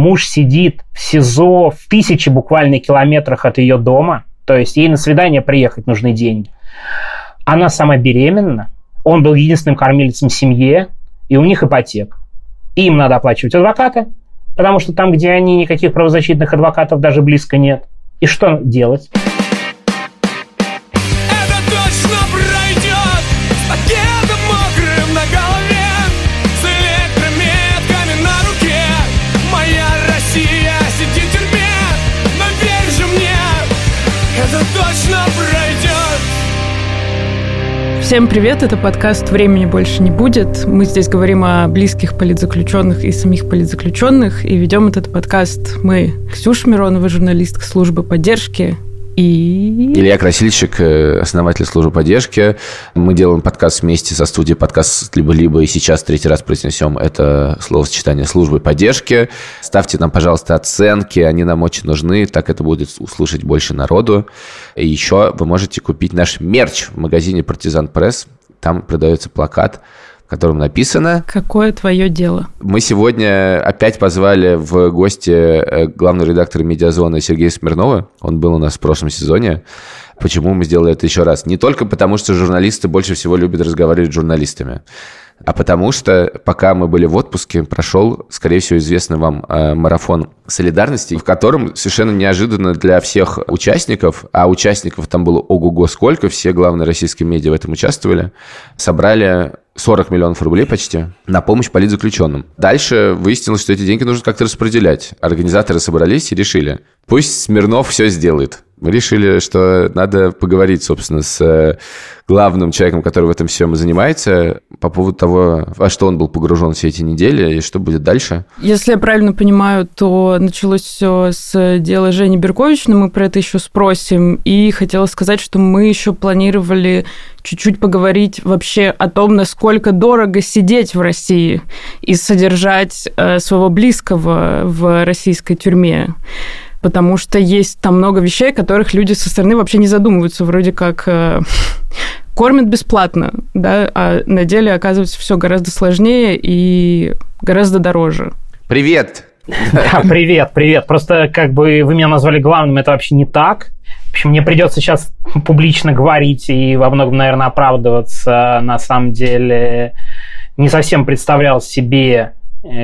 Муж сидит в СИЗО в тысячи буквально километрах от ее дома. То есть ей на свидание приехать нужны деньги. Она сама беременна. Он был единственным кормилицем в семье. И у них ипотека. Им надо оплачивать адвоката, потому что там, где они, никаких правозащитных адвокатов даже близко нет. И что делать? Всем привет, это подкаст «Времени больше не будет». Мы здесь говорим о близких политзаключенных и самих политзаключенных, и ведем этот подкаст мы, Ксюша Миронова, журналистка службы поддержки, и... Илья Красильщик, э, основатель службы поддержки. Мы делаем подкаст вместе со студией подкаст «Либо-либо», и сейчас третий раз произнесем это словосочетание службы поддержки. Ставьте нам, пожалуйста, оценки, они нам очень нужны, так это будет услышать больше народу. И еще вы можете купить наш мерч в магазине «Партизан Пресс». Там продается плакат котором написано... Какое твое дело? Мы сегодня опять позвали в гости э, главного редактора «Медиазоны» Сергея Смирнова. Он был у нас в прошлом сезоне. Почему мы сделали это еще раз? Не только потому, что журналисты больше всего любят разговаривать с журналистами, а потому что пока мы были в отпуске, прошел, скорее всего, известный вам э, марафон солидарности, в котором совершенно неожиданно для всех участников, а участников там было ого-го сколько, все главные российские медиа в этом участвовали, собрали 40 миллионов рублей почти на помощь политзаключенным. Дальше выяснилось, что эти деньги нужно как-то распределять. Организаторы собрались и решили, пусть Смирнов все сделает. Мы решили, что надо поговорить, собственно, с э, главным человеком, который в этом всем занимается, по поводу того, во что он был погружен все эти недели и что будет дальше. Если я правильно понимаю, то началось все с дела Жени Беркович, но мы про это еще спросим. И хотела сказать, что мы еще планировали чуть-чуть поговорить вообще о том, насколько дорого сидеть в России и содержать э, своего близкого в российской тюрьме потому что есть там много вещей, которых люди со стороны вообще не задумываются, вроде как э, кормят бесплатно, да, а на деле оказывается все гораздо сложнее и гораздо дороже. Привет! Да, привет, привет. Просто как бы вы меня назвали главным, это вообще не так. В общем, мне придется сейчас публично говорить и во многом, наверное, оправдываться. На самом деле не совсем представлял себе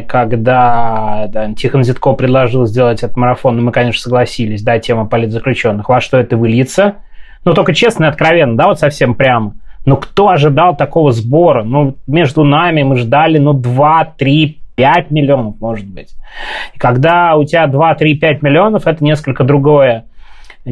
когда да, Тихон Зитко предложил сделать этот марафон, мы, конечно, согласились, да, тема политзаключенных, во что это выльется. Но только честно и откровенно, да, вот совсем прямо. Но кто ожидал такого сбора? Ну, между нами мы ждали, ну, 2, 3, 5 миллионов, может быть. И когда у тебя 2, 3, 5 миллионов, это несколько другое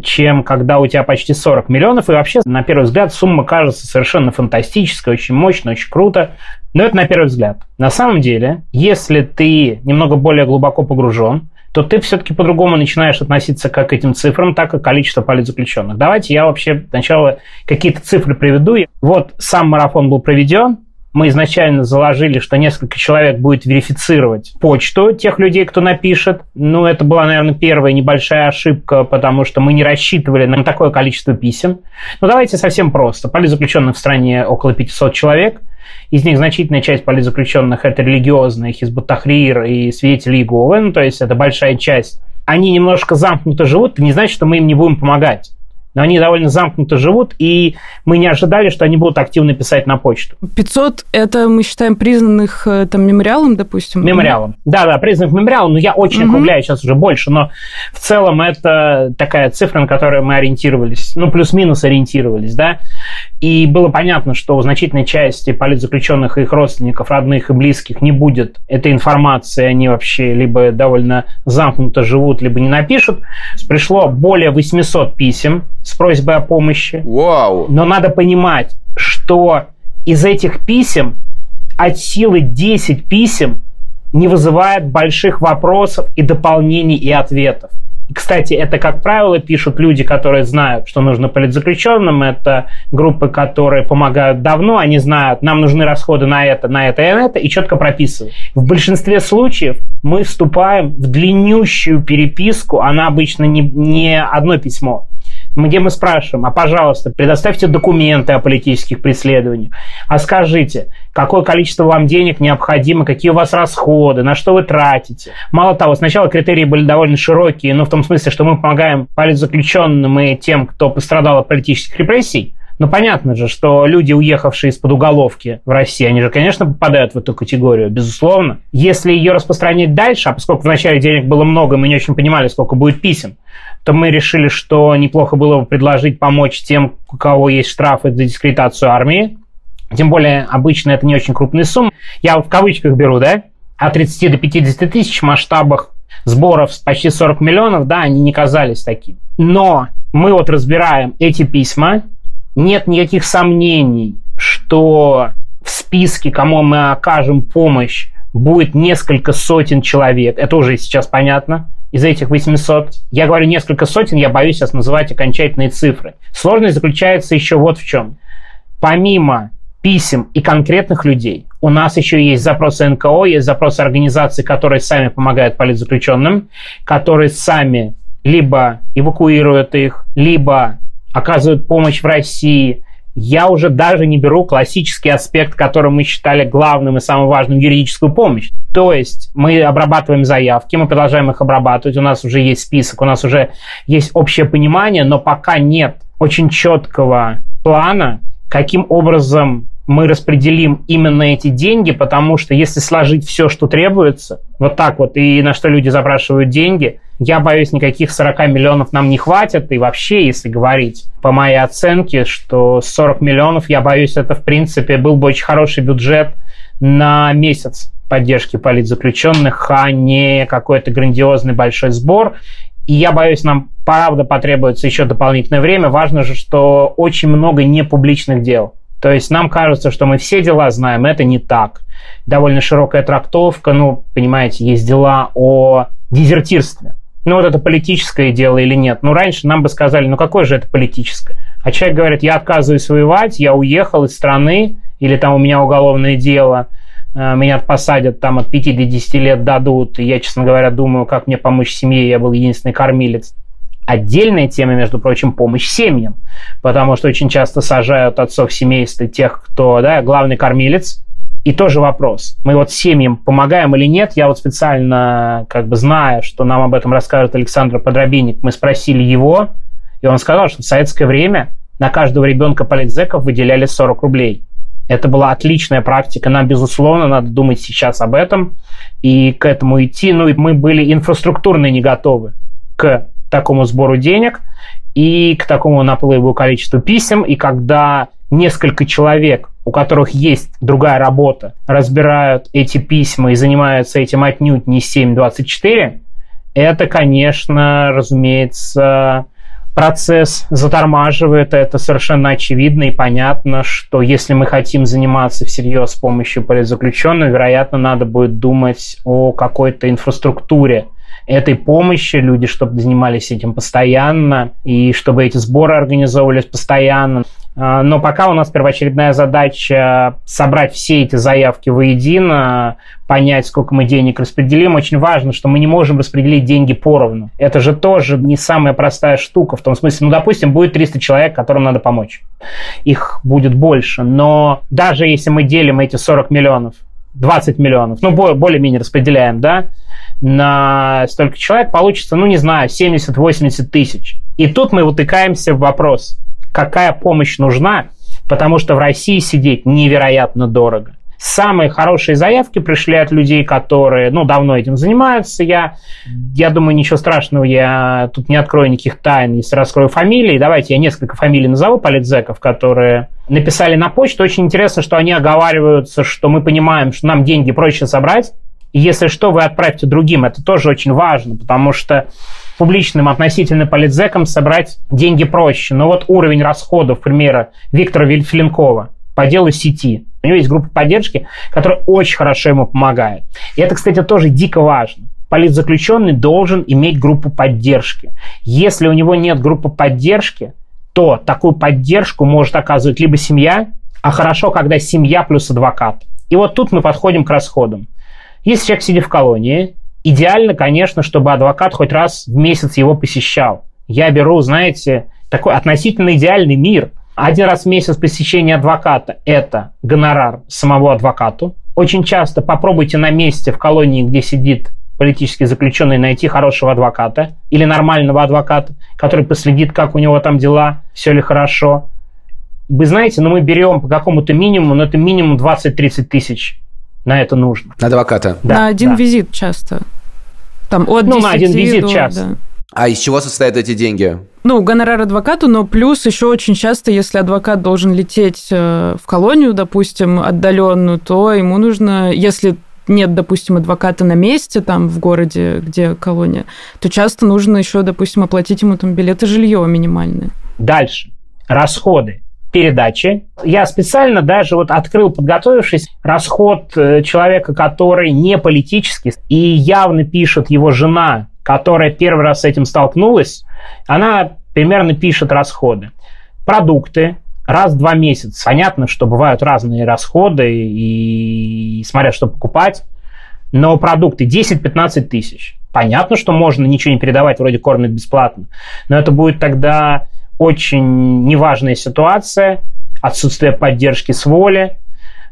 чем когда у тебя почти 40 миллионов. И вообще, на первый взгляд, сумма кажется совершенно фантастической, очень мощной, очень круто. Но это на первый взгляд. На самом деле, если ты немного более глубоко погружен, то ты все-таки по-другому начинаешь относиться как к этим цифрам, так и к количеству политзаключенных. Давайте я вообще сначала какие-то цифры приведу. Вот сам марафон был проведен, мы изначально заложили, что несколько человек будет верифицировать почту тех людей, кто напишет. Ну, это была, наверное, первая небольшая ошибка, потому что мы не рассчитывали на такое количество писем. Но давайте совсем просто. Политзаключенных в стране около 500 человек. Из них значительная часть политзаключенных – это религиозные, Хизбут-Тахрир и свидетели Иеговы, ну, то есть это большая часть. Они немножко замкнуто живут, это не значит, что мы им не будем помогать но они довольно замкнуто живут, и мы не ожидали, что они будут активно писать на почту. 500 – это мы считаем признанных э, там мемориалом, допустим? Мемориалом. Да-да, признанных мемориалом, но я очень угу. округляю сейчас уже больше, но в целом это такая цифра, на которую мы ориентировались, ну, плюс-минус ориентировались, да, и было понятно, что значительной части политзаключенных и их родственников, родных и близких не будет этой информации, они вообще либо довольно замкнуто живут, либо не напишут. Пришло более 800 писем с просьбой о помощи. Вау! Но надо понимать, что из этих писем от силы 10 писем не вызывает больших вопросов и дополнений и ответов. И, кстати, это, как правило, пишут люди, которые знают, что нужно политзаключенным. Это группы, которые помогают давно. Они знают, нам нужны расходы на это, на это и на это, и четко прописывают. В большинстве случаев мы вступаем в длиннющую переписку. Она обычно не, не одно письмо где мы спрашиваем, а пожалуйста, предоставьте документы о политических преследованиях, а скажите, какое количество вам денег необходимо, какие у вас расходы, на что вы тратите. Мало того, сначала критерии были довольно широкие, но в том смысле, что мы помогаем политзаключенным и тем, кто пострадал от политических репрессий, ну, понятно же, что люди, уехавшие из-под уголовки в России, они же, конечно, попадают в эту категорию, безусловно. Если ее распространять дальше, а поскольку вначале денег было много, мы не очень понимали, сколько будет писем, то мы решили, что неплохо было бы предложить помочь тем, у кого есть штрафы за дискредитацию армии. Тем более, обычно это не очень крупные суммы. Я в кавычках беру, да? От 30 до 50 тысяч в масштабах сборов почти 40 миллионов, да, они не казались такими. Но мы вот разбираем эти письма, нет никаких сомнений, что в списке, кому мы окажем помощь, будет несколько сотен человек. Это уже сейчас понятно из этих 800. Я говорю несколько сотен, я боюсь сейчас называть окончательные цифры. Сложность заключается еще вот в чем. Помимо писем и конкретных людей, у нас еще есть запросы НКО, есть запросы организаций, которые сами помогают политзаключенным, которые сами либо эвакуируют их, либо оказывают помощь в России. Я уже даже не беру классический аспект, который мы считали главным и самым важным, юридическую помощь. То есть мы обрабатываем заявки, мы продолжаем их обрабатывать, у нас уже есть список, у нас уже есть общее понимание, но пока нет очень четкого плана, каким образом мы распределим именно эти деньги, потому что если сложить все, что требуется, вот так вот, и на что люди запрашивают деньги, я боюсь, никаких 40 миллионов нам не хватит. И вообще, если говорить по моей оценке, что 40 миллионов, я боюсь, это, в принципе, был бы очень хороший бюджет на месяц поддержки политзаключенных, а не какой-то грандиозный большой сбор. И я боюсь, нам правда потребуется еще дополнительное время. Важно же, что очень много непубличных дел. То есть нам кажется, что мы все дела знаем, это не так. Довольно широкая трактовка, ну, понимаете, есть дела о дезертирстве. Ну, вот это политическое дело или нет. Ну, раньше нам бы сказали, ну, какое же это политическое? А человек говорит, я отказываюсь воевать, я уехал из страны, или там у меня уголовное дело, э, меня посадят там от 5 до 10 лет дадут, и я, честно говоря, думаю, как мне помочь семье, я был единственный кормилец. Отдельная тема, между прочим, помощь семьям, потому что очень часто сажают отцов семейства тех, кто, да, главный кормилец, и тоже вопрос. Мы вот семьям помогаем или нет? Я вот специально, как бы зная, что нам об этом расскажет Александр Подробинник, мы спросили его, и он сказал, что в советское время на каждого ребенка политзеков выделяли 40 рублей. Это была отличная практика. Нам, безусловно, надо думать сейчас об этом и к этому идти. Ну, и мы были инфраструктурно не готовы к такому сбору денег и к такому наплыву количеству писем. И когда несколько человек, у которых есть другая работа, разбирают эти письма и занимаются этим отнюдь не 7.24, это, конечно, разумеется, процесс затормаживает, это совершенно очевидно и понятно, что если мы хотим заниматься всерьез с помощью политзаключенных, вероятно, надо будет думать о какой-то инфраструктуре этой помощи, люди, чтобы занимались этим постоянно, и чтобы эти сборы организовывались постоянно. А, но пока у нас первоочередная задача собрать все эти заявки воедино, понять, сколько мы денег распределим. Очень важно, что мы не можем распределить деньги поровну. Это же тоже не самая простая штука, в том смысле, ну, допустим, будет 300 человек, которым надо помочь. Их будет больше. Но даже если мы делим эти 40 миллионов, 20 миллионов, ну, более-менее распределяем, да, на столько человек, получится, ну, не знаю, 70-80 тысяч. И тут мы утыкаемся в вопрос, какая помощь нужна, потому что в России сидеть невероятно дорого. Самые хорошие заявки пришли от людей, которые, ну, давно этим занимаются. Я, я думаю, ничего страшного, я тут не открою никаких тайн, если раскрою фамилии. Давайте я несколько фамилий назову политзеков, которые написали на почту. Очень интересно, что они оговариваются, что мы понимаем, что нам деньги проще собрать, и если что, вы отправьте другим. Это тоже очень важно, потому что публичным относительно политзекам собрать деньги проще. Но вот уровень расходов, к примеру, Виктора Вильфленкова по делу сети. У него есть группа поддержки, которая очень хорошо ему помогает. И это, кстати, тоже дико важно. Политзаключенный должен иметь группу поддержки. Если у него нет группы поддержки, то такую поддержку может оказывать либо семья, а хорошо, когда семья плюс адвокат. И вот тут мы подходим к расходам. Если человек сидит в колонии, идеально, конечно, чтобы адвокат хоть раз в месяц его посещал. Я беру, знаете, такой относительно идеальный мир. Один раз в месяц посещение адвоката – это гонорар самого адвокату. Очень часто попробуйте на месте в колонии, где сидит политический заключенный, найти хорошего адвоката или нормального адвоката, который последит, как у него там дела, все ли хорошо. Вы знаете, ну, мы берем по какому-то минимуму, но это минимум 20-30 тысяч на это нужно. Адвоката? Да, на один да. визит часто. Там от ну, на один визит до, часто. Да. А из чего состоят эти деньги? Ну, гонорар адвокату, но плюс еще очень часто, если адвокат должен лететь э, в колонию, допустим, отдаленную, то ему нужно, если нет, допустим, адвоката на месте там в городе, где колония, то часто нужно еще, допустим, оплатить ему там билеты жилье минимальные. Дальше. Расходы передачи. Я специально даже вот открыл, подготовившись, расход э, человека, который не политический, и явно пишет его жена, которая первый раз с этим столкнулась, она примерно пишет расходы. Продукты, раз в два месяца. Понятно, что бывают разные расходы, и, и смотря что покупать, но продукты 10-15 тысяч. Понятно, что можно ничего не передавать, вроде кормят бесплатно, но это будет тогда очень неважная ситуация, отсутствие поддержки с воли,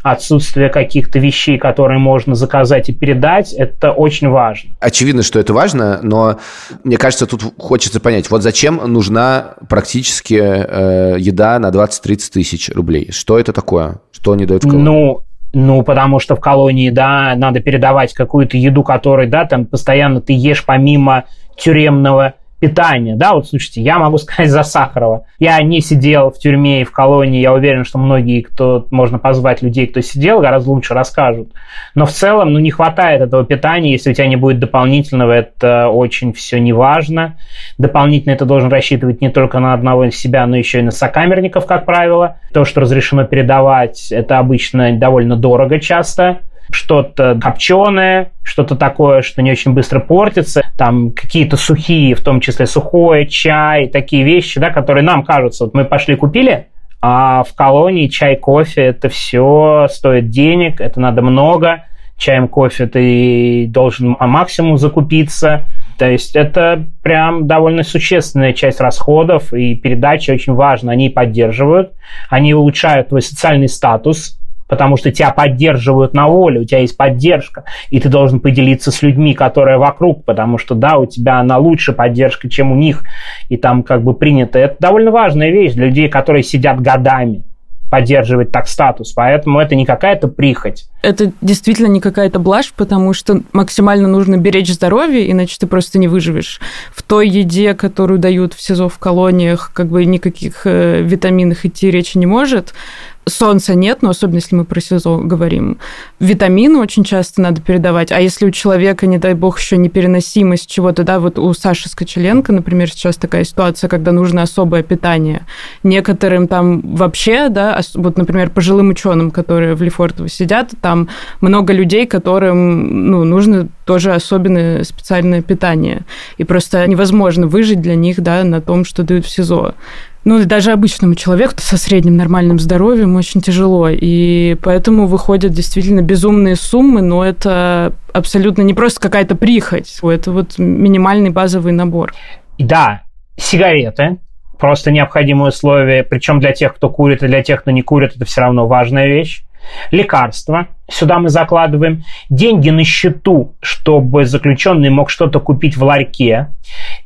отсутствие каких-то вещей, которые можно заказать и передать, это очень важно. Очевидно, что это важно, но мне кажется, тут хочется понять, вот зачем нужна практически э, еда на 20-30 тысяч рублей? Что это такое? Что они дают в колонии? Ну, ну, потому что в колонии, да, надо передавать какую-то еду, которой, да, там постоянно ты ешь помимо тюремного питания, да, вот слушайте, я могу сказать за Сахарова. Я не сидел в тюрьме и в колонии, я уверен, что многие, кто можно позвать людей, кто сидел, гораздо лучше расскажут. Но в целом, ну, не хватает этого питания, если у тебя не будет дополнительного, это очень все неважно. Дополнительно это должен рассчитывать не только на одного себя, но еще и на сокамерников, как правило. То, что разрешено передавать, это обычно довольно дорого часто что-то копченое, что-то такое, что не очень быстро портится, там какие-то сухие, в том числе сухое, чай, такие вещи, да, которые нам кажутся, вот мы пошли купили, а в колонии чай, кофе, это все стоит денег, это надо много, чаем, кофе ты должен по максимуму закупиться, то есть это прям довольно существенная часть расходов, и передачи очень важно, они поддерживают, они улучшают твой социальный статус, потому что тебя поддерживают на воле, у тебя есть поддержка, и ты должен поделиться с людьми, которые вокруг, потому что, да, у тебя она лучше поддержка, чем у них, и там как бы принято. Это довольно важная вещь для людей, которые сидят годами поддерживать так статус, поэтому это не какая-то прихоть. Это действительно не какая-то блажь, потому что максимально нужно беречь здоровье, иначе ты просто не выживешь. В той еде, которую дают в СИЗО в колониях, как бы никаких э, витаминах идти речи не может. Солнца нет, но особенно если мы про СИЗО говорим. Витамины очень часто надо передавать. А если у человека, не дай бог, еще непереносимость чего-то, да, вот у Саши Скочеленко, например, сейчас такая ситуация, когда нужно особое питание. Некоторым там вообще, да, вот, например, пожилым ученым, которые в Лефортово сидят, там много людей, которым ну, нужно тоже особенное специальное питание. И просто невозможно выжить для них, да, на том, что дают в СИЗО. Ну, даже обычному человеку со средним нормальным здоровьем очень тяжело. И поэтому выходят действительно безумные суммы, но это абсолютно не просто какая-то прихоть. Это вот минимальный базовый набор. Да, сигареты, просто необходимые условия, причем для тех, кто курит, и для тех, кто не курит, это все равно важная вещь лекарства, сюда мы закладываем, деньги на счету, чтобы заключенный мог что-то купить в ларьке,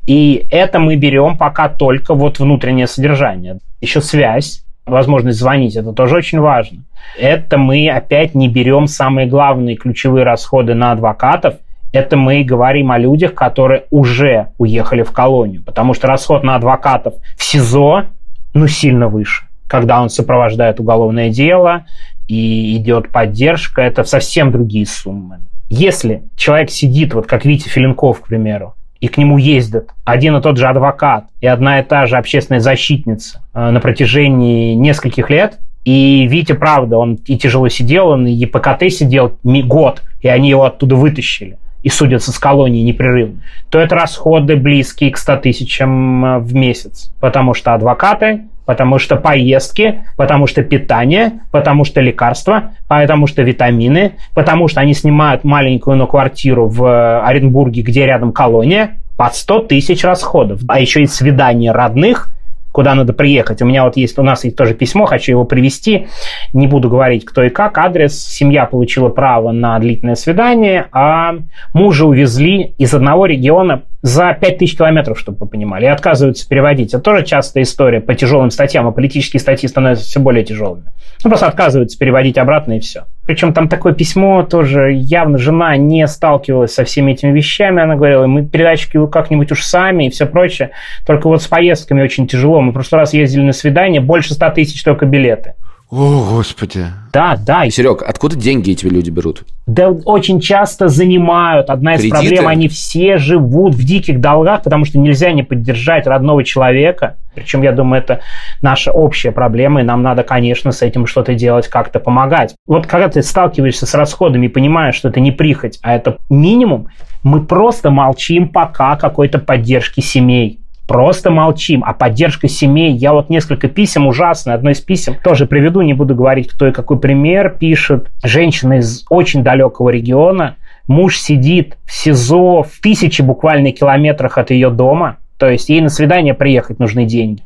и это мы берем пока только вот внутреннее содержание. Еще связь, возможность звонить, это тоже очень важно. Это мы опять не берем самые главные ключевые расходы на адвокатов, это мы говорим о людях, которые уже уехали в колонию, потому что расход на адвокатов в СИЗО ну, сильно выше когда он сопровождает уголовное дело, и идет поддержка, это совсем другие суммы. Если человек сидит, вот как Витя Филинков, к примеру, и к нему ездят один и тот же адвокат и одна и та же общественная защитница э, на протяжении нескольких лет, и Витя, правда, он и тяжело сидел, он и ПКТ сидел год, и они его оттуда вытащили и судятся с колонией непрерывно, то это расходы близкие к 100 тысячам э, в месяц, потому что адвокаты потому что поездки, потому что питание, потому что лекарства, потому что витамины, потому что они снимают маленькую но квартиру в Оренбурге, где рядом колония, под 100 тысяч расходов. А еще и свидание родных, куда надо приехать. У меня вот есть, у нас есть тоже письмо, хочу его привести. Не буду говорить, кто и как. Адрес. Семья получила право на длительное свидание, а мужа увезли из одного региона за 5000 километров, чтобы вы понимали, и отказываются переводить. Это тоже частая история по тяжелым статьям, а политические статьи становятся все более тяжелыми. Ну, просто отказываются переводить обратно и все. Причем там такое письмо тоже, явно жена не сталкивалась со всеми этими вещами, она говорила, мы передатчики как-нибудь уж сами и все прочее, только вот с поездками очень тяжело. Мы в прошлый раз ездили на свидание, больше 100 тысяч только билеты. О, Господи. Да, да. Серег, откуда деньги эти люди берут? Да очень часто занимают. Одна из Кредиты? проблем, они все живут в диких долгах, потому что нельзя не поддержать родного человека. Причем, я думаю, это наша общая проблема, и нам надо, конечно, с этим что-то делать, как-то помогать. Вот когда ты сталкиваешься с расходами и понимаешь, что это не прихоть, а это минимум, мы просто молчим пока какой-то поддержки семей. Просто молчим. А поддержка семей, я вот несколько писем ужасные, одно из писем тоже приведу, не буду говорить, кто и какой пример, пишет женщина из очень далекого региона, муж сидит в СИЗО в тысячи буквально километрах от ее дома, то есть ей на свидание приехать нужны деньги.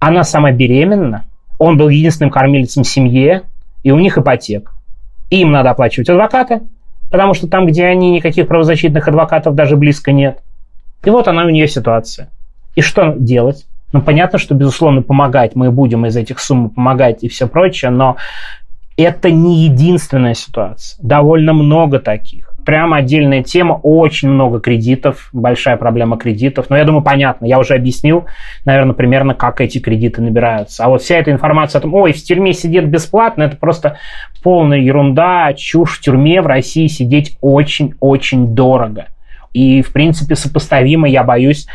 Она сама беременна, он был единственным кормильцем в семье, и у них ипотека. Им надо оплачивать адвоката, потому что там, где они, никаких правозащитных адвокатов даже близко нет. И вот она у нее ситуация. И что делать? Ну, понятно, что, безусловно, помогать мы будем из этих сумм помогать и все прочее, но это не единственная ситуация. Довольно много таких. Прямо отдельная тема, очень много кредитов, большая проблема кредитов. Но я думаю, понятно, я уже объяснил, наверное, примерно, как эти кредиты набираются. А вот вся эта информация о том, ой, в тюрьме сидит бесплатно, это просто полная ерунда, чушь. В тюрьме в России сидеть очень-очень дорого и, в принципе, сопоставимо, я боюсь,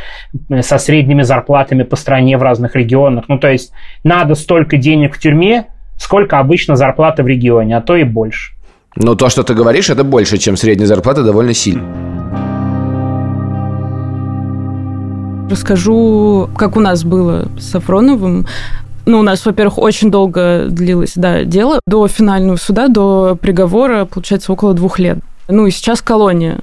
со средними зарплатами по стране в разных регионах. Ну, то есть надо столько денег в тюрьме, сколько обычно зарплата в регионе, а то и больше. Но то, что ты говоришь, это больше, чем средняя зарплата, довольно сильно. Расскажу, как у нас было с Сафроновым. Ну, у нас, во-первых, очень долго длилось да, дело. До финального суда, до приговора, получается, около двух лет. Ну, и сейчас колония.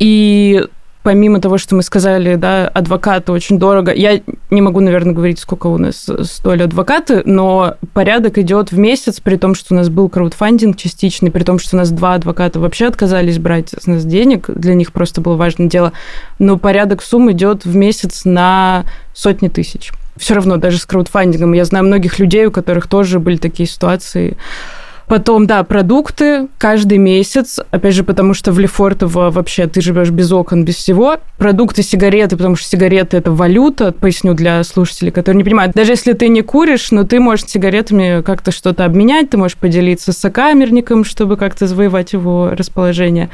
И помимо того, что мы сказали, да, адвокаты очень дорого. Я не могу, наверное, говорить, сколько у нас стоили адвокаты, но порядок идет в месяц, при том, что у нас был краудфандинг частичный, при том, что у нас два адвоката вообще отказались брать с нас денег, для них просто было важное дело. Но порядок сумм идет в месяц на сотни тысяч. Все равно, даже с краудфандингом. Я знаю многих людей, у которых тоже были такие ситуации. Потом, да, продукты каждый месяц, опять же, потому что в Лефортово вообще ты живешь без окон, без всего. Продукты, сигареты, потому что сигареты – это валюта, поясню для слушателей, которые не понимают. Даже если ты не куришь, но ты можешь сигаретами как-то что-то обменять, ты можешь поделиться с сокамерником, чтобы как-то завоевать его расположение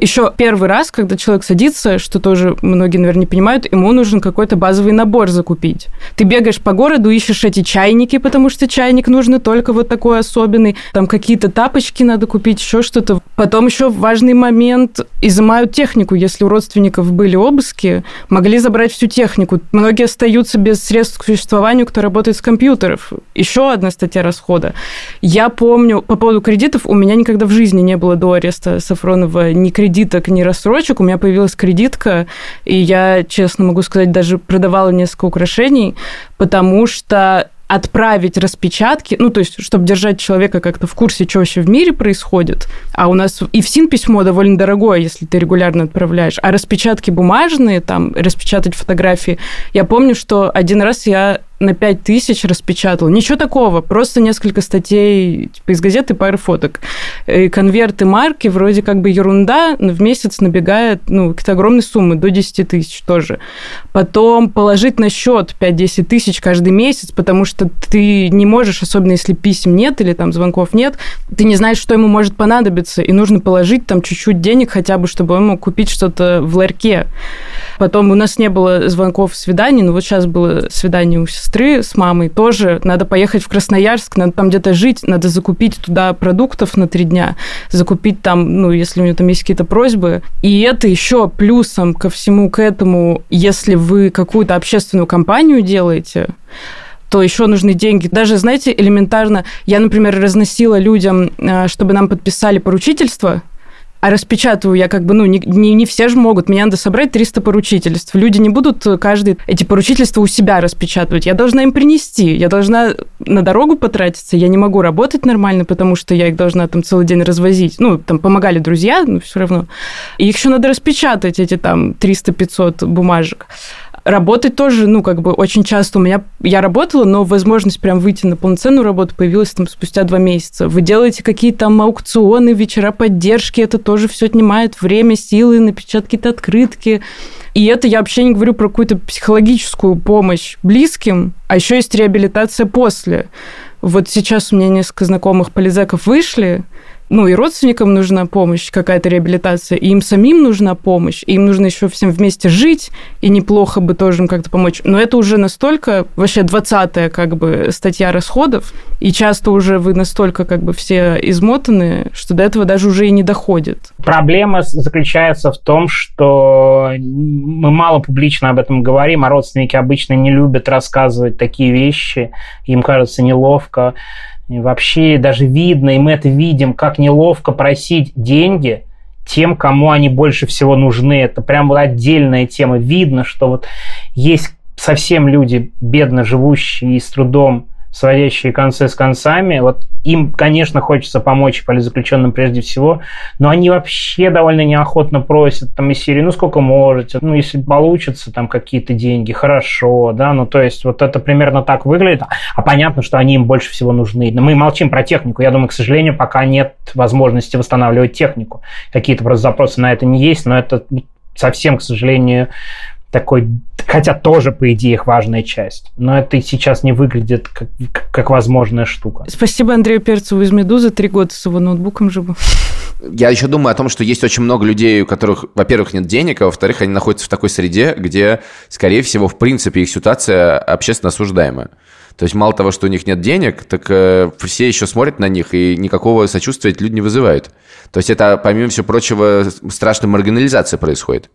еще первый раз, когда человек садится, что тоже многие, наверное, не понимают, ему нужен какой-то базовый набор закупить. Ты бегаешь по городу, ищешь эти чайники, потому что чайник нужно только вот такой особенный. Там какие-то тапочки надо купить, еще что-то. Потом еще важный момент, изымают технику. Если у родственников были обыски, могли забрать всю технику. Многие остаются без средств к существованию, кто работает с компьютеров. Еще одна статья расхода. Я помню, по поводу кредитов, у меня никогда в жизни не было до ареста Сафронова ни кредитов, кредиток, ни рассрочек. У меня появилась кредитка, и я, честно могу сказать, даже продавала несколько украшений, потому что отправить распечатки, ну, то есть, чтобы держать человека как-то в курсе, что вообще в мире происходит. А у нас и в СИН письмо довольно дорогое, если ты регулярно отправляешь. А распечатки бумажные, там, распечатать фотографии. Я помню, что один раз я на 5 тысяч распечатал. Ничего такого, просто несколько статей типа, из газеты, пары фоток. И конверты марки вроде как бы ерунда, но в месяц набегает ну, какие-то огромные суммы, до 10 тысяч тоже. Потом положить на счет 5-10 тысяч каждый месяц, потому что ты не можешь, особенно если писем нет или там звонков нет, ты не знаешь, что ему может понадобиться, и нужно положить там чуть-чуть денег хотя бы, чтобы он мог купить что-то в ларьке. Потом у нас не было звонков, свиданий, но вот сейчас было свидание у сестры с мамой тоже надо поехать в Красноярск, надо там где-то жить, надо закупить туда продуктов на три дня, закупить там, ну, если у нее там есть какие-то просьбы. И это еще плюсом ко всему к этому, если вы какую-то общественную кампанию делаете, то еще нужны деньги. Даже, знаете, элементарно, я, например, разносила людям, э, чтобы нам подписали поручительство, А распечатываю я как бы, ну, не, не, не все же могут. Мне надо собрать 300 поручительств. Люди не будут каждый эти поручительства у себя распечатывать. Я должна им принести. Я должна на дорогу потратиться. Я не могу работать нормально, потому что я их должна там целый день развозить. Ну, там помогали друзья, но все равно. И еще надо распечатать, эти там 300-500 бумажек. Работать тоже, ну, как бы очень часто у меня... Я работала, но возможность прям выйти на полноценную работу появилась там спустя два месяца. Вы делаете какие-то там аукционы, вечера поддержки, это тоже все отнимает время, силы, напечатать какие-то открытки. И это я вообще не говорю про какую-то психологическую помощь близким, а еще есть реабилитация после. Вот сейчас у меня несколько знакомых полизеков вышли, ну, и родственникам нужна помощь, какая-то реабилитация, и им самим нужна помощь, и им нужно еще всем вместе жить, и неплохо бы тоже им как-то помочь. Но это уже настолько, вообще, двадцатая как бы статья расходов, и часто уже вы настолько как бы все измотаны, что до этого даже уже и не доходит. Проблема заключается в том, что мы мало публично об этом говорим, а родственники обычно не любят рассказывать такие вещи, им кажется неловко. И вообще даже видно, и мы это видим, как неловко просить деньги тем, кому они больше всего нужны. Это прям вот отдельная тема. Видно, что вот есть совсем люди, бедно живущие и с трудом сводящие концы с концами, вот им, конечно, хочется помочь политзаключенным прежде всего, но они вообще довольно неохотно просят там из серии, ну, сколько можете, ну, если получится там какие-то деньги, хорошо, да, ну, то есть вот это примерно так выглядит, а понятно, что они им больше всего нужны. Но мы молчим про технику, я думаю, к сожалению, пока нет возможности восстанавливать технику. Какие-то просто запросы на это не есть, но это совсем, к сожалению, такой, хотя тоже, по идее, их важная часть. Но это сейчас не выглядит как, как возможная штука. Спасибо Андрею Перцеву из «Медузы». Три года с его ноутбуком живу. Я еще думаю о том, что есть очень много людей, у которых, во-первых, нет денег, а во-вторых, они находятся в такой среде, где, скорее всего, в принципе, их ситуация общественно осуждаемая. То есть мало того, что у них нет денег, так э, все еще смотрят на них, и никакого сочувствия эти люди не вызывают. То есть это, помимо всего прочего, страшная маргинализация происходит.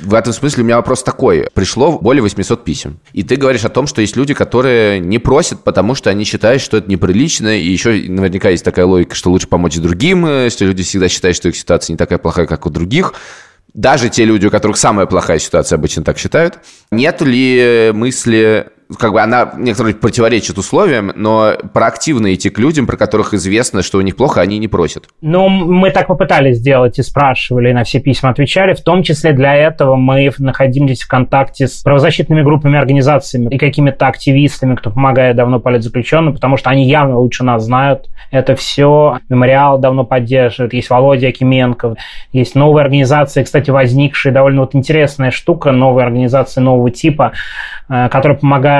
В этом смысле у меня вопрос такой. Пришло более 800 писем. И ты говоришь о том, что есть люди, которые не просят, потому что они считают, что это неприлично. И еще наверняка есть такая логика, что лучше помочь другим, э, что люди всегда считают, что их ситуация не такая плохая, как у других. Даже те люди, у которых самая плохая ситуация, обычно так считают. Нет ли мысли как бы она некоторые противоречит условиям, но проактивно идти к людям, про которых известно, что у них плохо, они не просят. Ну, мы так попытались сделать и спрашивали, и на все письма отвечали. В том числе для этого мы находились в контакте с правозащитными группами, организациями и какими-то активистами, кто помогает давно политзаключенным, потому что они явно лучше нас знают. Это все. Мемориал давно поддерживает. Есть Володя Акименков. Есть новые организации, кстати, возникшие. Довольно вот интересная штука. Новые организации нового типа, э, которые помогают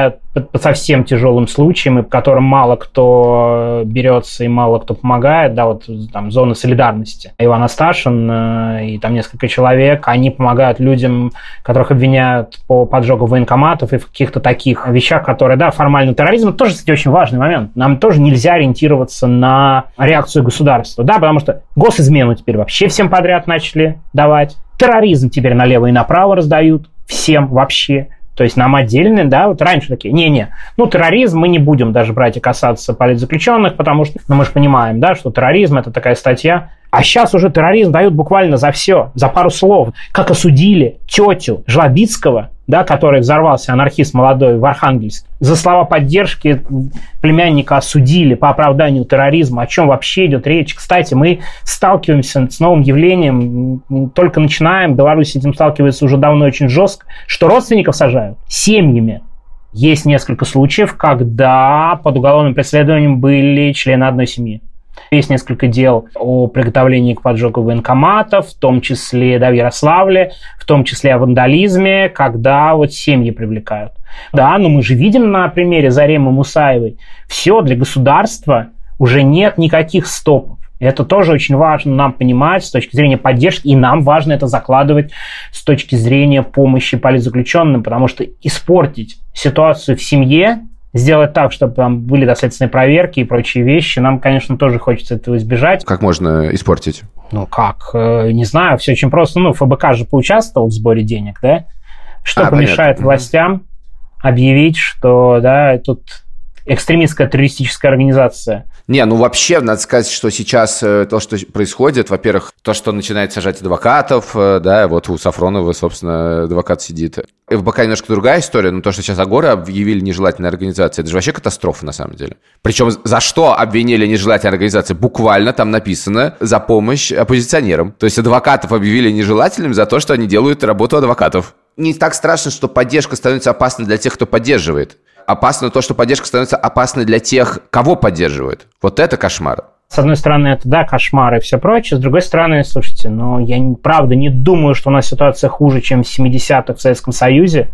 по совсем тяжелым случаям, и по которым мало кто берется и мало кто помогает, да, вот там зона солидарности. Иван Асташин э, и там несколько человек, они помогают людям, которых обвиняют по поджогу военкоматов и в каких-то таких вещах, которые, да, формальный терроризм, это тоже, кстати, очень важный момент. Нам тоже нельзя ориентироваться на реакцию государства, да, потому что госизмену теперь вообще всем подряд начали давать, терроризм теперь налево и направо раздают всем вообще. То есть нам отдельно, да, вот раньше такие, не-не, ну, терроризм мы не будем даже брать и касаться политзаключенных, потому что, ну, мы же понимаем, да, что терроризм – это такая статья, а сейчас уже терроризм дают буквально за все, за пару слов. Как осудили тетю Жлобицкого, да, который взорвался, анархист молодой, в Архангельске. За слова поддержки племянника осудили по оправданию терроризма. О чем вообще идет речь? Кстати, мы сталкиваемся с новым явлением, только начинаем, Беларусь с этим сталкивается уже давно очень жестко, что родственников сажают семьями. Есть несколько случаев, когда под уголовным преследованием были члены одной семьи. Есть несколько дел о приготовлении к поджогу военкоматов, в том числе да, в Ярославле, в том числе о вандализме, когда вот семьи привлекают. Да, но мы же видим на примере Заремы Мусаевой, все для государства уже нет никаких стопов. Это тоже очень важно нам понимать с точки зрения поддержки, и нам важно это закладывать с точки зрения помощи политзаключенным, потому что испортить ситуацию в семье сделать так, чтобы там были доследственные проверки и прочие вещи. Нам, конечно, тоже хочется этого избежать. Как можно испортить? Ну, как? Э, не знаю, все очень просто. Ну, ФБК же поучаствовал в сборе денег, да? Что а, помешает понятно. властям объявить, что, да, тут экстремистская террористическая организация. Не, ну вообще, надо сказать, что сейчас э, то, что происходит, во-первых, то, что начинает сажать адвокатов, э, да, вот у Сафронова, собственно, адвокат сидит. ФБК немножко другая история, но то, что сейчас Агора объявили нежелательной организацией, это же вообще катастрофа на самом деле. Причем за что обвинили нежелательной организации? Буквально там написано за помощь оппозиционерам. То есть адвокатов объявили нежелательными за то, что они делают работу адвокатов. Не так страшно, что поддержка становится опасной для тех, кто поддерживает опасно то, что поддержка становится опасной для тех, кого поддерживают. Вот это кошмар. С одной стороны, это да, кошмар и все прочее. С другой стороны, слушайте, но я правда не думаю, что у нас ситуация хуже, чем в 70-х в Советском Союзе,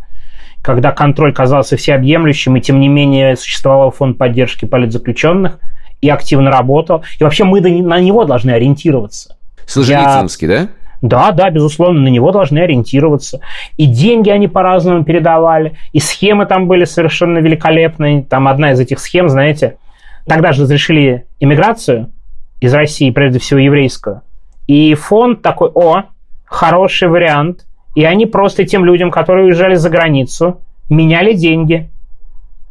когда контроль казался всеобъемлющим, и тем не менее существовал фонд поддержки политзаключенных и активно работал. И вообще мы на него должны ориентироваться. Солженицыновский, я... да? Да, да, безусловно, на него должны ориентироваться. И деньги они по-разному передавали, и схемы там были совершенно великолепные. Там одна из этих схем, знаете, тогда же разрешили иммиграцию из России, прежде всего еврейскую. И фонд такой, о, хороший вариант. И они просто тем людям, которые уезжали за границу, меняли деньги.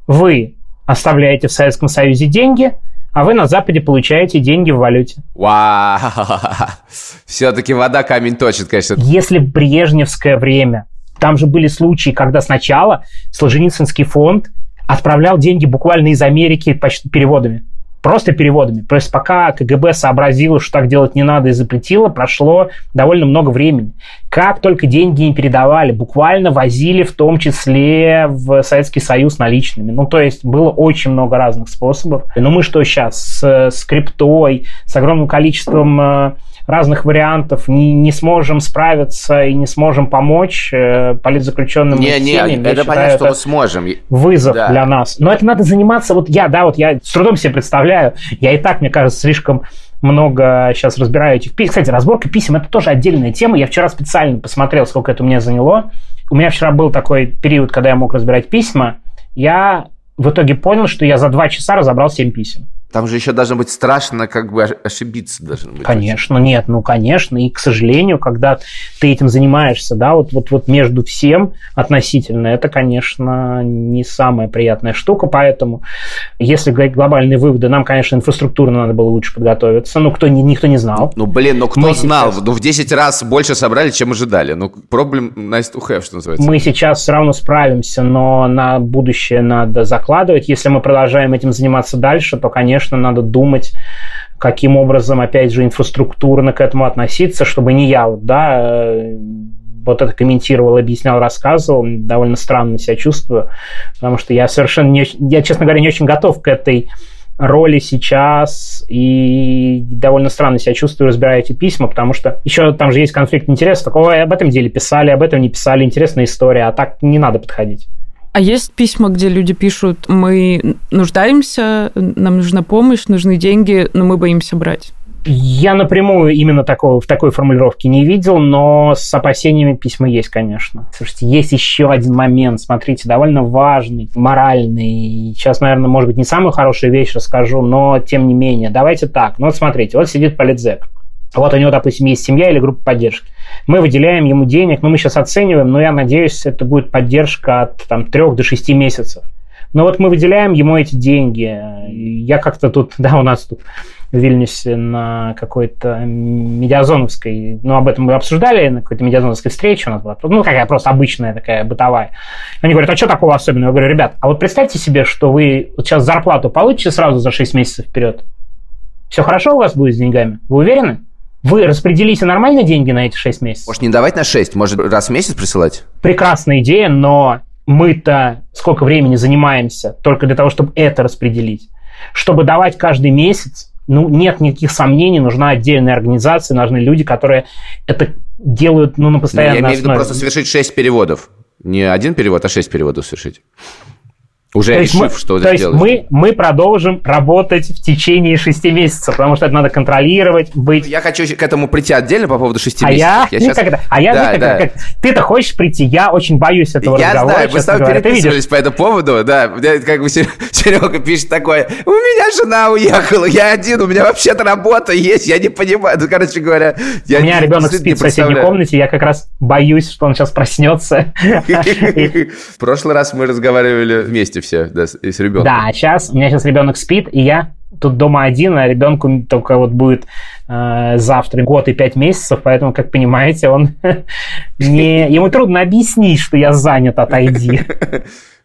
Вы оставляете в Советском Союзе деньги – а вы на Западе получаете деньги в валюте. Вау! Все-таки вода камень точит, конечно. Если в брежневское время, там же были случаи, когда сначала Солженицынский фонд отправлял деньги буквально из Америки почти переводами просто переводами. То есть пока КГБ сообразило, что так делать не надо и запретило, прошло довольно много времени. Как только деньги не передавали, буквально возили в том числе в Советский Союз наличными. Ну, то есть было очень много разных способов. Но мы что сейчас с, с криптой, с огромным количеством э, разных вариантов не, не сможем справиться и не сможем помочь э, политзаключенным не, не, семьям. это понятно, что мы сможем. Вызов да. для нас. Но это надо заниматься. Вот я, да, вот я с трудом себе представляю. Я и так, мне кажется, слишком много сейчас разбираю этих писем. Кстати, разборка писем – это тоже отдельная тема. Я вчера специально посмотрел, сколько это у меня заняло. У меня вчера был такой период, когда я мог разбирать письма. Я в итоге понял, что я за два часа разобрал семь писем. Там же еще должно быть страшно, как бы ошибиться должно быть. Конечно, очень. нет, ну конечно. И, к сожалению, когда ты этим занимаешься, да, вот, вот, вот между всем относительно, это, конечно, не самая приятная штука. Поэтому, если говорить глобальные выводы, нам, конечно, инфраструктурно надо было лучше подготовиться. Ну, кто, никто не знал. Ну, блин, ну кто мы знал? Сейчас... Ну, в 10 раз больше собрали, чем ожидали. Ну, проблем nice to have, что называется. Мы сейчас все равно справимся, но на будущее надо закладывать. Если мы продолжаем этим заниматься дальше, то, конечно, конечно, надо думать, каким образом, опять же, инфраструктурно к этому относиться, чтобы не я вот, да, э, вот это комментировал, объяснял, рассказывал, довольно странно себя чувствую, потому что я совершенно не, я, честно говоря, не очень готов к этой роли сейчас и довольно странно себя чувствую, разбирая эти письма, потому что еще там же есть конфликт интересов, такого об этом деле писали, об этом не писали, интересная история, а так не надо подходить. А есть письма, где люди пишут, мы нуждаемся, нам нужна помощь, нужны деньги, но мы боимся брать? Я напрямую именно такого, в такой формулировке не видел, но с опасениями письма есть, конечно. Слушайте, есть еще один момент, смотрите, довольно важный, моральный. Сейчас, наверное, может быть, не самую хорошую вещь расскажу, но тем не менее. Давайте так. Ну вот смотрите, вот сидит политзек. Вот у него, допустим, есть семья или группа поддержки. Мы выделяем ему денег, но мы сейчас оцениваем, но я надеюсь, это будет поддержка от там, 3 до 6 месяцев. Но вот мы выделяем ему эти деньги. Я как-то тут, да, у нас тут в Вильнюсе на какой-то медиазоновской, ну, об этом мы обсуждали, на какой-то медиазоновской встрече у нас была, ну, какая просто обычная такая бытовая. Они говорят, а что такого особенного? Я говорю, ребят, а вот представьте себе, что вы сейчас зарплату получите сразу за 6 месяцев вперед. Все хорошо у вас будет с деньгами? Вы уверены? Вы распределите нормально деньги на эти 6 месяцев? Может, не давать на 6? Может, раз в месяц присылать? Прекрасная идея, но мы-то сколько времени занимаемся только для того, чтобы это распределить. Чтобы давать каждый месяц, ну, нет никаких сомнений, нужна отдельная организация, нужны люди, которые это делают ну, на постоянной основе. Я имею в виду просто совершить 6 переводов. Не один перевод, а 6 переводов совершить. Уже то решив, мы, что то есть мы, мы продолжим работать в течение шести месяцев, потому что это надо контролировать, быть... Я хочу к этому прийти отдельно по поводу шести а месяцев. Я, я сейчас... как а я, да, да. Как, ты-то хочешь прийти, я очень боюсь этого я разговора. Знаю, мы с тобой переписывались по этому поводу, да, как бы Серега пишет такое, у меня жена уехала, я один, у меня вообще-то работа есть, я не понимаю, ну, короче говоря... Я у меня ребенок спит в соседней комнате, я как раз боюсь, что он сейчас проснется. В прошлый раз мы разговаривали вместе все, да, с ребенком. Да, сейчас у меня сейчас ребенок спит, и я тут дома один, а ребенку только вот будет э, завтра год и пять месяцев, поэтому, как понимаете, он не... Ему трудно объяснить, что я занят, отойди.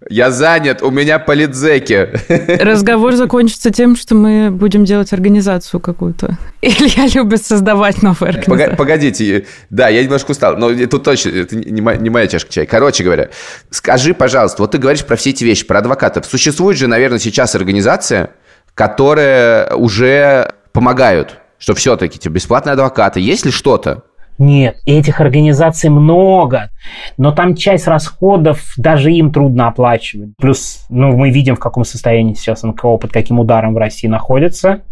Я занят, у меня политзеки. Разговор закончится тем, что мы будем делать организацию какую-то. Илья любит создавать новые организации. Погодите, да, я немножко устал, но тут точно, это не моя, не моя чашка чая. Короче говоря, скажи, пожалуйста, вот ты говоришь про все эти вещи, про адвокатов. Существует же, наверное, сейчас организация, которые уже помогают, что все-таки тебе бесплатные адвокаты. Есть ли что-то, нет, этих организаций много, но там часть расходов даже им трудно оплачивать. Плюс, ну, мы видим, в каком состоянии сейчас НКО, под каким ударом в России находится.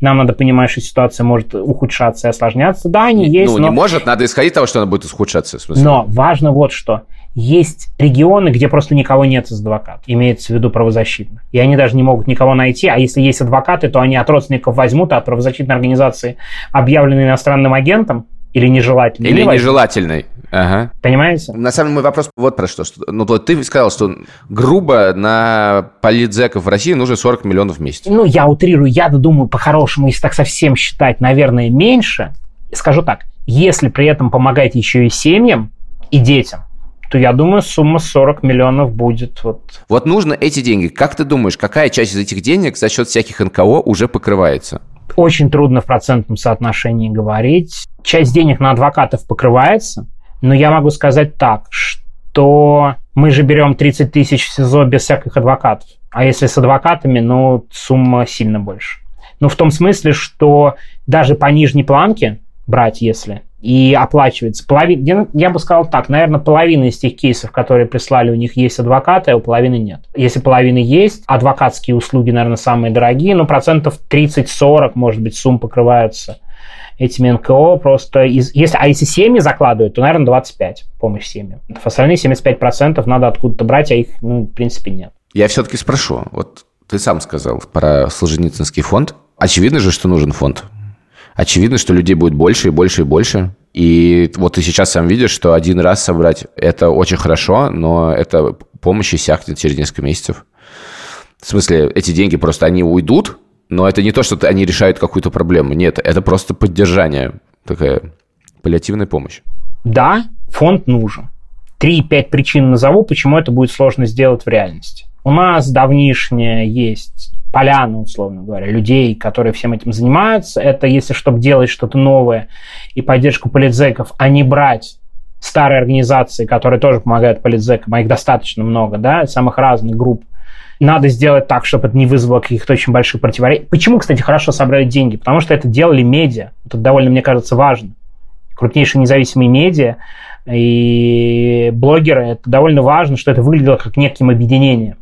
Нам надо понимать, что ситуация может ухудшаться и осложняться. Да, они есть, Ну, но... не может, надо исходить из того, что она будет ухудшаться. В смысле. Но важно вот что. Есть регионы, где просто никого нет из адвокатов, имеется в виду правозащитных. И они даже не могут никого найти, а если есть адвокаты, то они от родственников возьмут, а от правозащитной организации, объявленной иностранным агентом, или нежелательный. Или нежелательный. Ага. Понимаете? На самом деле мой вопрос вот про что. что ну, вот ты сказал, что грубо на политзеков в России нужно 40 миллионов в месяц. Ну, я утрирую. Я думаю, по-хорошему, если так совсем считать, наверное, меньше. Скажу так, если при этом помогать еще и семьям, и детям, то я думаю, сумма 40 миллионов будет. Вот. вот нужно эти деньги. Как ты думаешь, какая часть из этих денег за счет всяких НКО уже покрывается? Очень трудно в процентном соотношении говорить. Часть денег на адвокатов покрывается, но я могу сказать так, что мы же берем 30 тысяч в СИЗО без всяких адвокатов. А если с адвокатами, ну, сумма сильно больше. Ну, в том смысле, что даже по нижней планке брать, если и оплачивается. Половина, я бы сказал так, наверное, половина из тех кейсов, которые прислали, у них есть адвокаты, а у половины нет. Если половины есть, адвокатские услуги, наверное, самые дорогие, но процентов 30-40, может быть, сумм покрываются этими НКО просто... Из, если, а если семьи закладывают, то, наверное, 25 помощь семьям. Остальные 75% надо откуда-то брать, а их, ну, в принципе, нет. Я все-таки спрошу. Вот ты сам сказал про Солженицынский фонд. Очевидно же, что нужен фонд очевидно, что людей будет больше и больше и больше. И вот ты сейчас сам видишь, что один раз собрать – это очень хорошо, но это помощь иссякнет через несколько месяцев. В смысле, эти деньги просто, они уйдут, но это не то, что они решают какую-то проблему. Нет, это просто поддержание, такая паллиативная помощь. Да, фонд нужен. Три-пять причин назову, почему это будет сложно сделать в реальности. У нас давнишняя есть поляну, условно говоря, людей, которые всем этим занимаются. Это если, чтобы делать что-то новое и поддержку политзеков, а не брать старые организации, которые тоже помогают политзекам, а их достаточно много, да, самых разных групп, надо сделать так, чтобы это не вызвало каких-то очень больших противоречий. Почему, кстати, хорошо собрали деньги? Потому что это делали медиа. Это довольно, мне кажется, важно. Крупнейшие независимые медиа и блогеры, это довольно важно, что это выглядело как неким объединением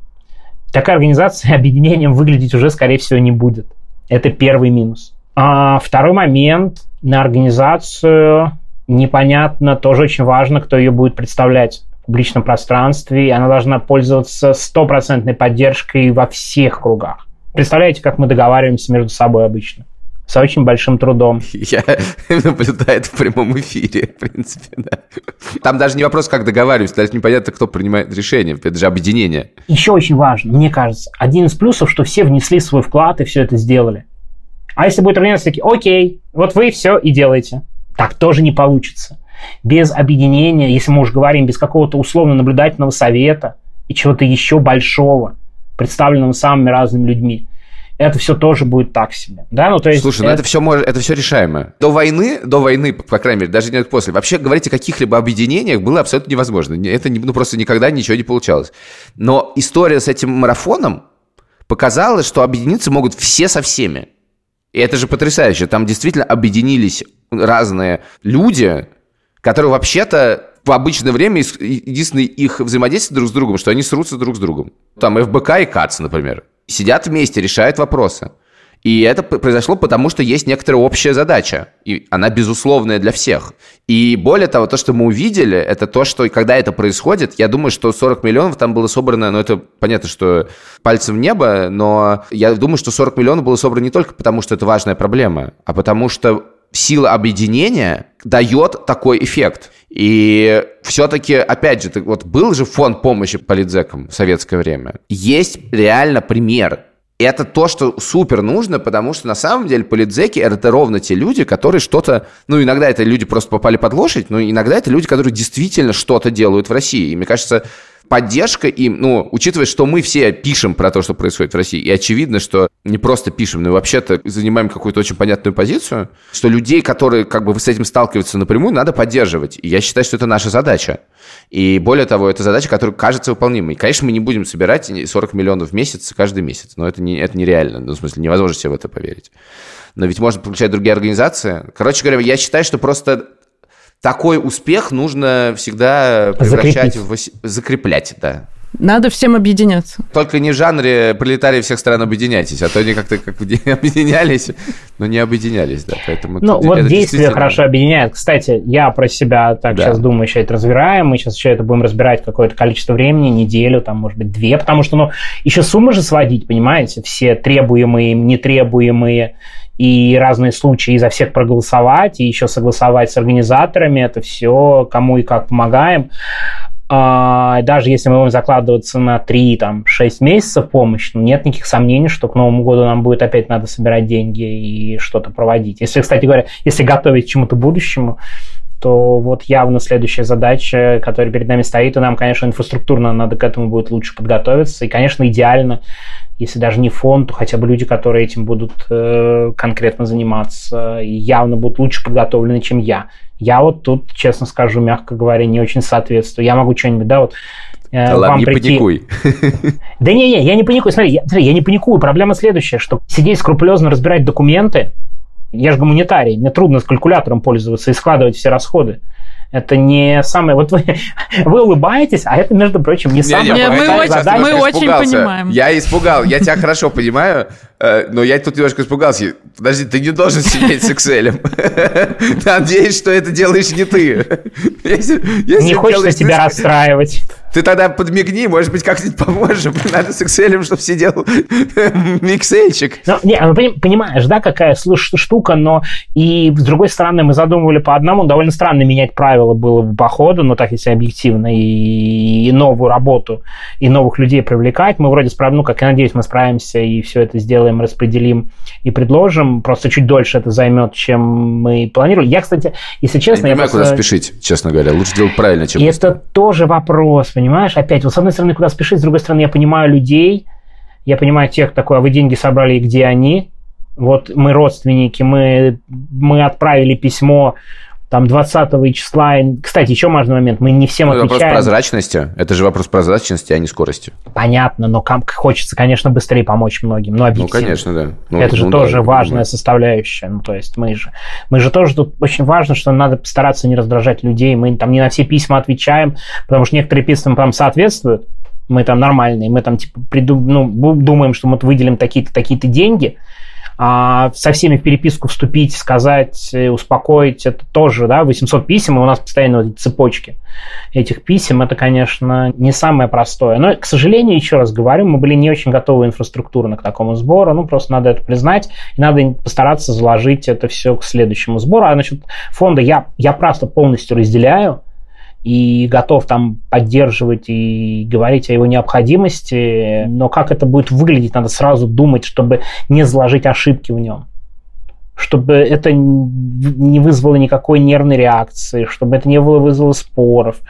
такая организация объединением выглядеть уже, скорее всего, не будет. Это первый минус. А второй момент на организацию непонятно, тоже очень важно, кто ее будет представлять в публичном пространстве, и она должна пользоваться стопроцентной поддержкой во всех кругах. Представляете, как мы договариваемся между собой обычно? С очень большим трудом. Я наблюдаю это в прямом эфире, в принципе, да. Там даже не вопрос, как договариваться, даже непонятно, кто принимает решение, это же объединение. Еще очень важно, мне кажется, один из плюсов, что все внесли свой вклад и все это сделали. А если будет организация такие, окей, вот вы все и делаете. Так тоже не получится. Без объединения, если мы уже говорим, без какого-то условно-наблюдательного совета и чего-то еще большого, представленного самыми разными людьми, это все тоже будет так себе. Да? Ну, то есть Слушай, ну это... ну это все, может, это все решаемо. До войны, до войны, по крайней мере, даже нет после, вообще говорить о каких-либо объединениях было абсолютно невозможно. Это ну, просто никогда ничего не получалось. Но история с этим марафоном показала, что объединиться могут все со всеми. И это же потрясающе. Там действительно объединились разные люди, которые вообще-то в обычное время единственное их взаимодействие друг с другом, что они срутся друг с другом. Там ФБК и КАЦ, например сидят вместе, решают вопросы. И это произошло потому, что есть некоторая общая задача, и она безусловная для всех. И более того, то, что мы увидели, это то, что когда это происходит, я думаю, что 40 миллионов там было собрано, ну это понятно, что пальцем в небо, но я думаю, что 40 миллионов было собрано не только потому, что это важная проблема, а потому что сила объединения дает такой эффект. И все-таки, опять же, вот был же фонд помощи политзекам в советское время. Есть реально пример И это то, что супер нужно, потому что на самом деле политзеки – это ровно те люди, которые что-то... Ну, иногда это люди просто попали под лошадь, но иногда это люди, которые действительно что-то делают в России. И мне кажется, поддержка им, ну, учитывая, что мы все пишем про то, что происходит в России, и очевидно, что не просто пишем, но вообще-то занимаем какую-то очень понятную позицию, что людей, которые как бы с этим сталкиваются напрямую, надо поддерживать. И я считаю, что это наша задача. И более того, это задача, которая кажется выполнимой. Конечно, мы не будем собирать 40 миллионов в месяц каждый месяц, но это, не, это нереально. Ну, в смысле, невозможно себе в это поверить. Но ведь можно подключать другие организации. Короче говоря, я считаю, что просто такой успех нужно всегда превращать Закрепить. в... Закреплять, да. Надо всем объединяться. Только не в жанре пролетарии всех стран объединяйтесь, а то они как-то как объединялись, но не объединялись, да. Поэтому ну, вот действие действительно... хорошо объединяет. Кстати, я про себя так да. сейчас думаю, еще это разбираем. Мы сейчас еще это будем разбирать какое-то количество времени, неделю, там, может быть, две, потому что, ну, еще суммы же сводить, понимаете, все требуемые, нетребуемые и разные случаи, и за всех проголосовать, и еще согласовать с организаторами, это все, кому и как помогаем. А, даже если мы будем закладываться на 3-6 месяцев помощь, ну, нет никаких сомнений, что к Новому году нам будет опять надо собирать деньги и что-то проводить. Если, кстати говоря, если готовить к чему-то будущему, то вот явно следующая задача, которая перед нами стоит, и нам, конечно, инфраструктурно надо к этому будет лучше подготовиться. И, конечно, идеально если даже не фонд, то хотя бы люди, которые этим будут э, конкретно заниматься и явно будут лучше подготовлены, чем я. Я вот тут, честно скажу, мягко говоря, не очень соответствую. Я могу что-нибудь, да, вот э, да вам ладно, не прийти... паникуй. Да не-не, я не паникую. Смотри я, смотри, я не паникую. Проблема следующая, что сидеть скрупулезно разбирать документы, я же гуманитарий, мне трудно с калькулятором пользоваться и складывать все расходы. Это не самое... Вот вы, вы улыбаетесь, а это, между прочим, не самое... Не, мы очень, мы очень понимаем. Я испугал, я тебя хорошо понимаю, э, но я тут немножко испугался. Подожди, ты не должен сидеть с Excel. Надеюсь, что это делаешь не ты. Не хочется тебя расстраивать. Ты тогда подмигни, может быть, как-нибудь поможем. Надо с Excel, чтобы сидел миксельчик. Ну, не, ну, понимаешь, да, какая штука, но и с другой стороны мы задумывали по одному, довольно странно менять правила было бы по ходу, но так если объективно, и, и новую работу, и новых людей привлекать. Мы вроде справим, ну, как я надеюсь, мы справимся и все это сделаем, распределим и предложим. Просто чуть дольше это займет, чем мы планировали. Я, кстати, если честно... Я не понимаю, просто... куда спешить, честно говоря. Лучше делать правильно, чем... И это тоже вопрос, понимаешь? Опять, вот с одной стороны, куда спешить, с другой стороны, я понимаю людей, я понимаю тех, такой, а вы деньги собрали, и где они? Вот мы родственники, мы, мы отправили письмо там 20 числа. Кстати, еще важный момент, мы не всем ну, отвечаем. Вопрос прозрачности. Это же вопрос прозрачности, а не скорости. Понятно, но хочется, конечно, быстрее помочь многим. Но ну, конечно, да. Ну, это же ну, тоже да, важная понимаю. составляющая. Ну, то есть мы же, мы же тоже тут очень важно, что надо постараться не раздражать людей. Мы там не на все письма отвечаем, потому что некоторые письма там соответствуют, мы там нормальные, мы там типа придум, ну, думаем, что мы выделим такие-то такие-то деньги, со всеми в переписку вступить, сказать, э, успокоить, это тоже, да, 800 писем, и у нас постоянно вот цепочки этих писем, это, конечно, не самое простое. Но, к сожалению, еще раз говорю, мы были не очень готовы инфраструктурно к такому сбору, ну, просто надо это признать, и надо постараться заложить это все к следующему сбору. А насчет фонда я, я просто полностью разделяю, и готов там поддерживать и говорить о его необходимости, но как это будет выглядеть, надо сразу думать, чтобы не заложить ошибки в нем чтобы это не вызвало никакой нервной реакции, чтобы это не было вызвало споров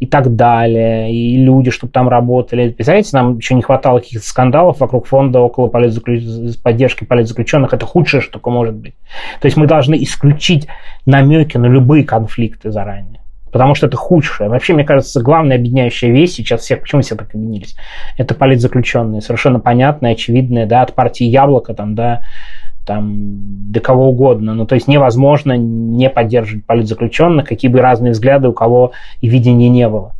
и так далее, и люди, чтобы там работали. Представляете, нам еще не хватало каких-то скандалов вокруг фонда около политзаключ... поддержки политзаключенных. Это худшее, что может быть. То есть мы должны исключить намеки на любые конфликты заранее потому что это худшее. Вообще, мне кажется, главная объединяющая вещь сейчас всех, почему все так объединились, это политзаключенные, совершенно понятная, очевидная, да, от партии Яблоко, там, да, там, до кого угодно. Ну, то есть невозможно не поддерживать политзаключенных, какие бы разные взгляды у кого и видения не было.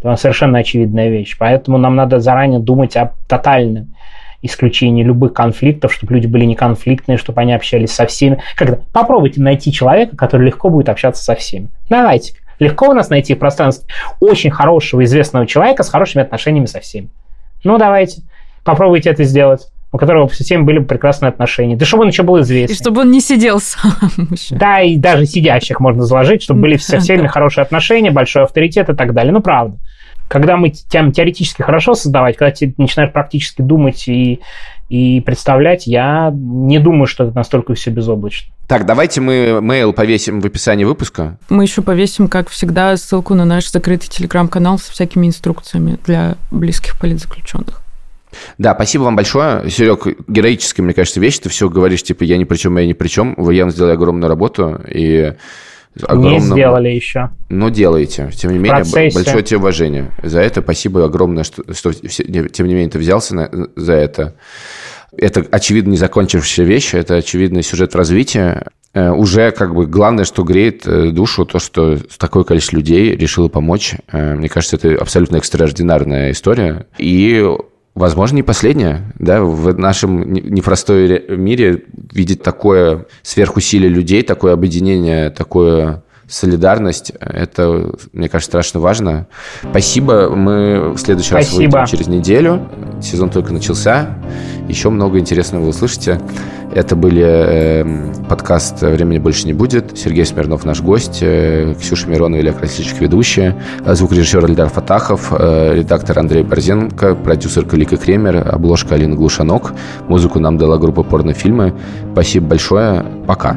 Это совершенно очевидная вещь. Поэтому нам надо заранее думать о тотальном исключении любых конфликтов, чтобы люди были не конфликтные, чтобы они общались со всеми. Когда попробуйте найти человека, который легко будет общаться со всеми. Давайте. Легко у нас найти в пространстве очень хорошего, известного человека с хорошими отношениями со всеми. Ну, давайте, попробуйте это сделать у которого со всеми были прекрасные отношения. Да чтобы он еще был известен. И чтобы он не сидел сам. Да, и даже сидящих можно заложить, чтобы были со всеми хорошие отношения, большой авторитет и так далее. Ну, правда. когда мы тем теоретически хорошо создавать, когда ты начинаешь практически думать и, и представлять, я не думаю, что это настолько все безоблачно. Так, давайте мы mail повесим в описании выпуска. Мы еще повесим, как всегда, ссылку на наш закрытый телеграм-канал со всякими инструкциями для близких политзаключенных. Да, спасибо вам большое. Серег, героическая, мне кажется, вещь. Ты все говоришь, типа, я ни при чем, я ни при чем. Вы явно сделали огромную работу. И огромным... Не сделали еще. Но делаете. Тем не менее, большое тебе уважение за это. Спасибо огромное, что, что тем не менее ты взялся на, за это. Это, очевидно, не закончившаяся вещь, это, очевидно, сюжет в развитии. Э, уже как бы главное, что греет э, душу, то, что такое количество людей решило помочь. Э, мне кажется, это абсолютно экстраординарная история. И Возможно, не последняя, да, в нашем непростой мире видеть такое сверхусилие людей, такое объединение, такое солидарность, это, мне кажется, страшно важно. Спасибо. Мы в следующий Спасибо. раз выйдем через неделю. Сезон только начался. Еще много интересного вы услышите. Это были э, подкаст «Времени больше не будет». Сергей Смирнов наш гость, э, Ксюша Миронова, Илья Красильчик ведущая, звукорежиссер Эльдар Фатахов, э, редактор Андрей Борзенко, продюсер Калика Кремер, обложка Алина Глушанок. Музыку нам дала группа порнофильмы. Спасибо большое. Пока.